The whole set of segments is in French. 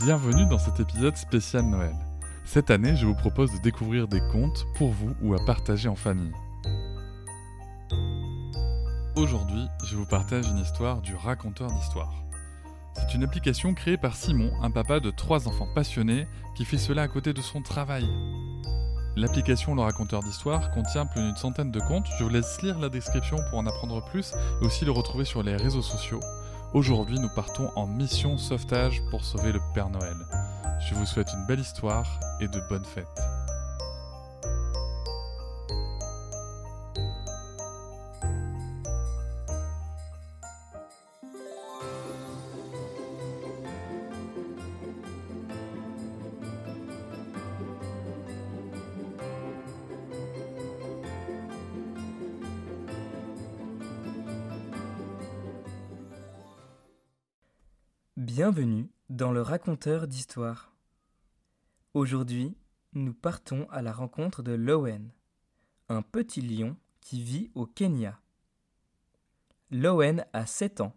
Bienvenue dans cet épisode spécial Noël. Cette année, je vous propose de découvrir des contes pour vous ou à partager en famille. Aujourd'hui, je vous partage une histoire du raconteur d'histoire. C'est une application créée par Simon, un papa de trois enfants passionnés qui fait cela à côté de son travail. L'application Le Raconteur d'Histoire contient plus d'une centaine de contes. Je vous laisse lire la description pour en apprendre plus et aussi le retrouver sur les réseaux sociaux. Aujourd'hui, nous partons en mission sauvetage pour sauver le Père Noël. Je vous souhaite une belle histoire et de bonnes fêtes. Bienvenue dans le raconteur d'histoire. Aujourd'hui, nous partons à la rencontre de Lowen, un petit lion qui vit au Kenya. Lowen a 7 ans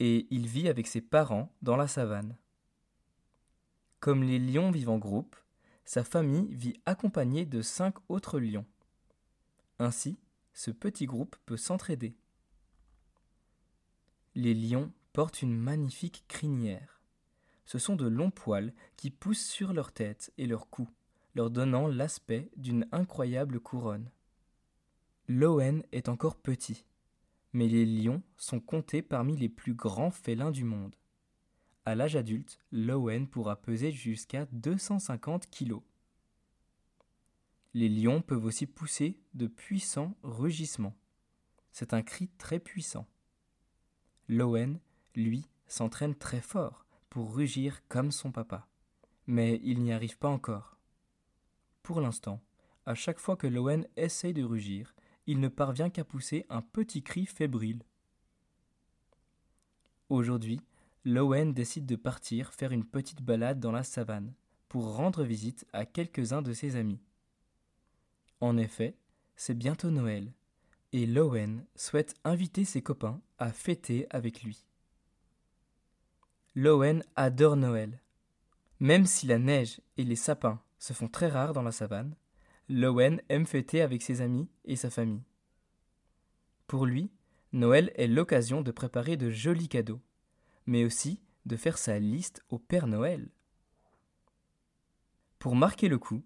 et il vit avec ses parents dans la savane. Comme les lions vivent en groupe, sa famille vit accompagnée de cinq autres lions. Ainsi, ce petit groupe peut s'entraider. Les lions une magnifique crinière. Ce sont de longs poils qui poussent sur leur tête et leur cou, leur donnant l'aspect d'une incroyable couronne. L'Owen est encore petit, mais les lions sont comptés parmi les plus grands félins du monde. À l'âge adulte, l'Owen pourra peser jusqu'à 250 kilos. Les lions peuvent aussi pousser de puissants rugissements. C'est un cri très puissant. L'Owen lui, s'entraîne très fort pour rugir comme son papa. Mais il n'y arrive pas encore. Pour l'instant, à chaque fois que Lowen essaye de rugir, il ne parvient qu'à pousser un petit cri fébrile. Aujourd'hui, Lowen décide de partir faire une petite balade dans la savane pour rendre visite à quelques-uns de ses amis. En effet, c'est bientôt Noël, et Lowen souhaite inviter ses copains à fêter avec lui. Lowen adore Noël. Même si la neige et les sapins se font très rares dans la savane, Lowen aime fêter avec ses amis et sa famille. Pour lui, Noël est l'occasion de préparer de jolis cadeaux, mais aussi de faire sa liste au Père Noël. Pour marquer le coup,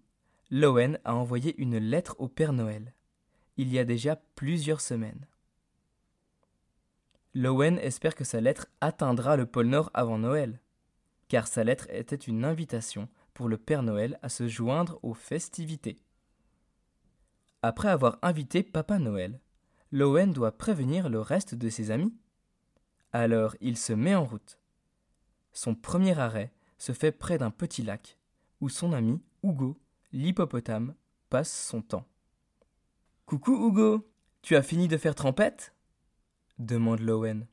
Lowen a envoyé une lettre au Père Noël, il y a déjà plusieurs semaines. Lowen espère que sa lettre atteindra le pôle Nord avant Noël, car sa lettre était une invitation pour le Père Noël à se joindre aux festivités. Après avoir invité Papa Noël, Lowen doit prévenir le reste de ses amis. Alors il se met en route. Son premier arrêt se fait près d'un petit lac, où son ami Hugo, l'hippopotame, passe son temps. Coucou Hugo, tu as fini de faire trempette? Demande Lowen.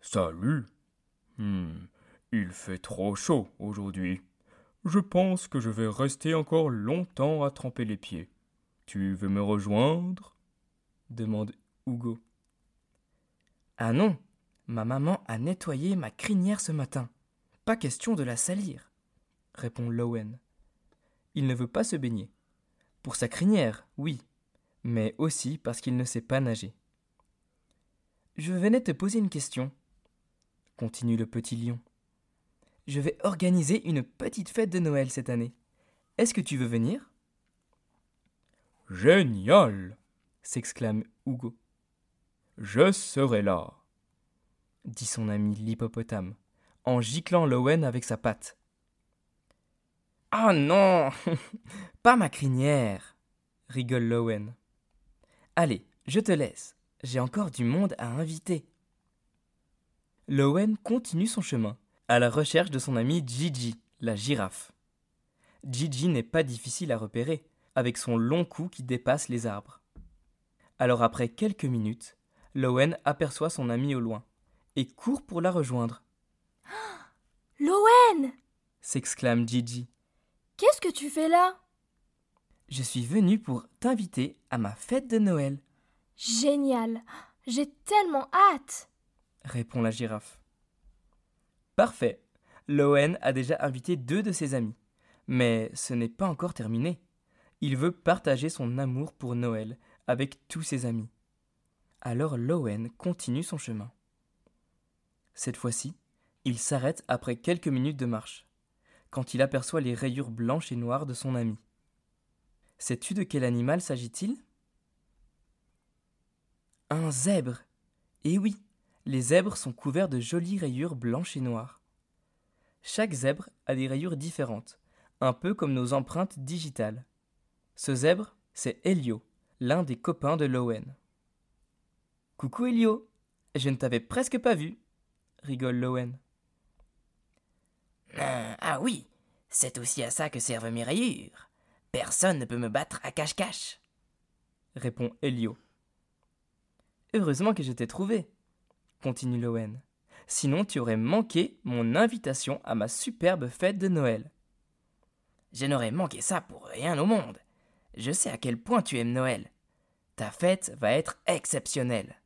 Salut. Hmm, il fait trop chaud aujourd'hui. Je pense que je vais rester encore longtemps à tremper les pieds. Tu veux me rejoindre? demande Hugo. Ah non, ma maman a nettoyé ma crinière ce matin. Pas question de la salir, répond Lowen. Il ne veut pas se baigner. Pour sa crinière, oui, mais aussi parce qu'il ne sait pas nager. Je venais te poser une question, continue le petit lion. Je vais organiser une petite fête de Noël cette année. Est-ce que tu veux venir? Génial s'exclame Hugo. Je serai là. dit son ami l'hippopotame, en giclant Lowen avec sa patte. Ah non Pas ma crinière rigole Lowen. Allez, je te laisse. J'ai encore du monde à inviter. Lowen continue son chemin, à la recherche de son ami Gigi, la girafe. Gigi n'est pas difficile à repérer, avec son long cou qui dépasse les arbres. Alors après quelques minutes, Lowen aperçoit son ami au loin et court pour la rejoindre. Lowen s'exclame Gigi. Qu'est-ce que tu fais là? Je suis venu pour t'inviter à ma fête de Noël, Génial J'ai tellement hâte répond la girafe. Parfait. Lowen a déjà invité deux de ses amis. Mais ce n'est pas encore terminé. Il veut partager son amour pour Noël avec tous ses amis. Alors Lowen continue son chemin. Cette fois-ci, il s'arrête après quelques minutes de marche, quand il aperçoit les rayures blanches et noires de son ami. Sais-tu de quel animal s'agit-il? Un zèbre. Eh oui, les zèbres sont couverts de jolies rayures blanches et noires. Chaque zèbre a des rayures différentes, un peu comme nos empreintes digitales. Ce zèbre, c'est Helio, l'un des copains de Lowen. Coucou Helio, je ne t'avais presque pas vu, rigole Lowen. Euh, ah oui, c'est aussi à ça que servent mes rayures. Personne ne peut me battre à cache-cache. répond Helio. Heureusement que je t'ai trouvé, continue Lowen. Sinon tu aurais manqué mon invitation à ma superbe fête de Noël. Je n'aurais manqué ça pour rien au monde. Je sais à quel point tu aimes Noël. Ta fête va être exceptionnelle.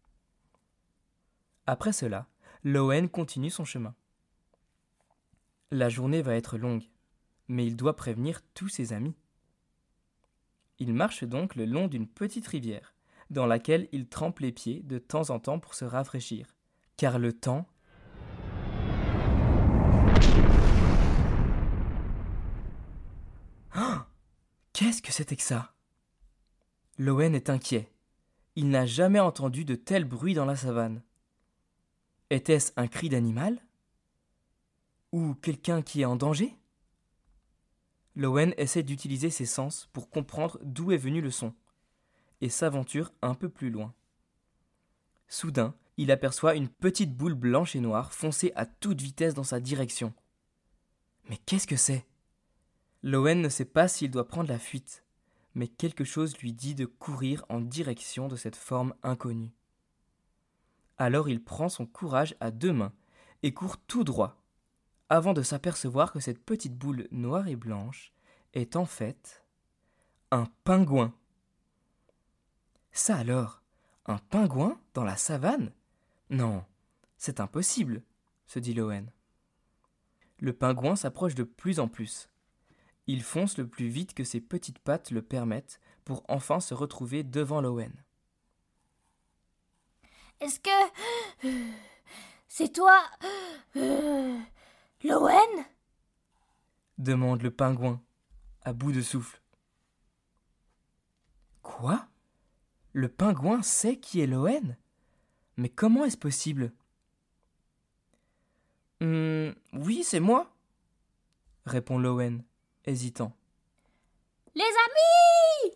Après cela, Lowen continue son chemin. La journée va être longue, mais il doit prévenir tous ses amis. Il marche donc le long d'une petite rivière, dans laquelle il trempe les pieds de temps en temps pour se rafraîchir, car le temps Ah Qu'est-ce que c'était que ça? Lowen est inquiet. Il n'a jamais entendu de tel bruit dans la savane. Était-ce un cri d'animal? Ou quelqu'un qui est en danger? Lowen essaie d'utiliser ses sens pour comprendre d'où est venu le son, et s'aventure un peu plus loin. Soudain, il aperçoit une petite boule blanche et noire foncer à toute vitesse dans sa direction. Mais qu'est-ce que c'est? Lowen ne sait pas s'il doit prendre la fuite, mais quelque chose lui dit de courir en direction de cette forme inconnue. Alors il prend son courage à deux mains et court tout droit, avant de s'apercevoir que cette petite boule noire et blanche est en fait un pingouin. Ça alors, un pingouin dans la savane? Non, c'est impossible, se dit Lowen. Le pingouin s'approche de plus en plus. Il fonce le plus vite que ses petites pattes le permettent pour enfin se retrouver devant Lowen. Est-ce que... C'est toi... euh, Lowen? demande le pingouin, à bout de souffle. Quoi? Le pingouin sait qui est Lowen Mais comment est-ce possible? Hum, oui, c'est moi, répond Lowen, hésitant. Les amis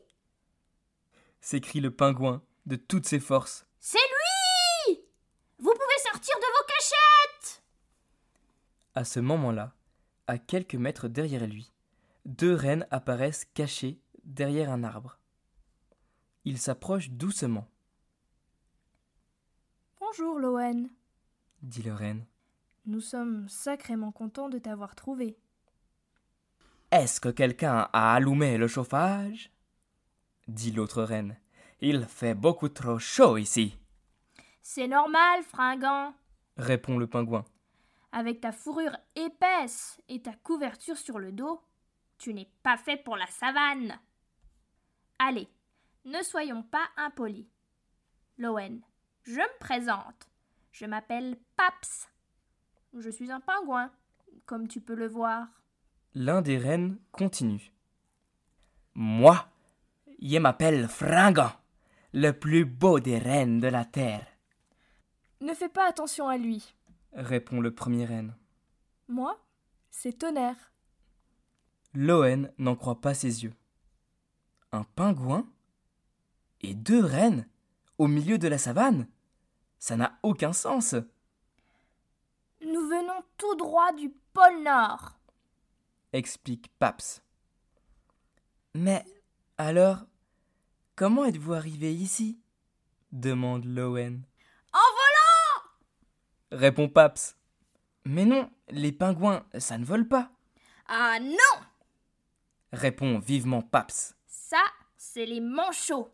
S'écrie le pingouin de toutes ses forces. C'est lui Vous pouvez sortir de vos cachettes À ce moment-là, à quelques mètres derrière lui, deux rennes apparaissent cachées derrière un arbre. Ils s'approchent doucement, Bonjour Lowen. dit le renne. Nous sommes sacrément contents de t'avoir trouvé. Est-ce que quelqu'un a allumé le chauffage? dit l'autre reine. Il fait beaucoup trop chaud ici, C'est normal, fringant. répond le pingouin. Avec ta fourrure épaisse et ta couverture sur le dos, tu n'es pas fait pour la savane. Allez, ne soyons pas impolis. Lowen, je me présente. Je m'appelle Paps. Je suis un pingouin, comme tu peux le voir. L'un des rennes continue. Moi, je m'appelle Fringant, le plus beau des rennes de la terre. ne fais pas attention à lui. répond le premier renne. Moi, c'est tonnerre. Loen n'en croit pas ses yeux. Un pingouin? Et deux rennes Au milieu de la savane Ça n'a aucun sens Nous venons tout droit du pôle Nord. explique Paps. Mais alors, comment êtes-vous arrivé ici? demande Lowen. En volant Répond Paps. Mais non, les pingouins, ça ne vole pas, Ah non répond vivement Paps. Ça, c'est les manchots.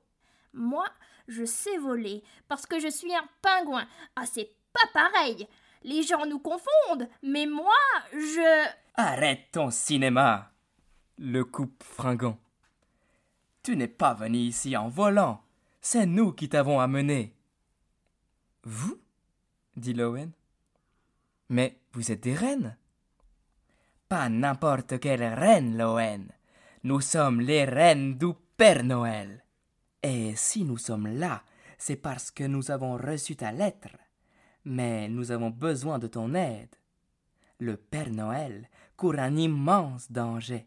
Moi, je sais voler parce que je suis un pingouin. Ah, c'est pas pareil. Les gens nous confondent, mais moi, je... Arrête ton cinéma le coupe fringant. Tu n'es pas venu ici en volant. C'est nous qui t'avons amené. Vous? dit Lowen. Mais vous êtes des reines Pas n'importe quelle reine, Lowen. Nous sommes les reines du Père Noël. Et si nous sommes là, c'est parce que nous avons reçu ta lettre. Mais nous avons besoin de ton aide. Le Père Noël court un immense danger.